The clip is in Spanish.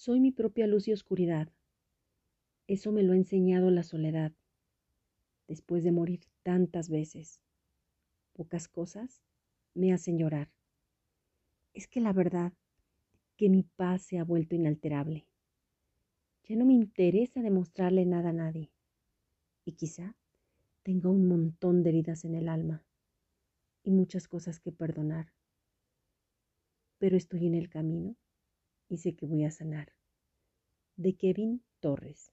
Soy mi propia luz y oscuridad. Eso me lo ha enseñado la soledad. Después de morir tantas veces, pocas cosas me hacen llorar. Es que la verdad que mi paz se ha vuelto inalterable. Ya no me interesa demostrarle nada a nadie. Y quizá tenga un montón de heridas en el alma y muchas cosas que perdonar. Pero estoy en el camino y sé que voy a sanar. De Kevin Torres.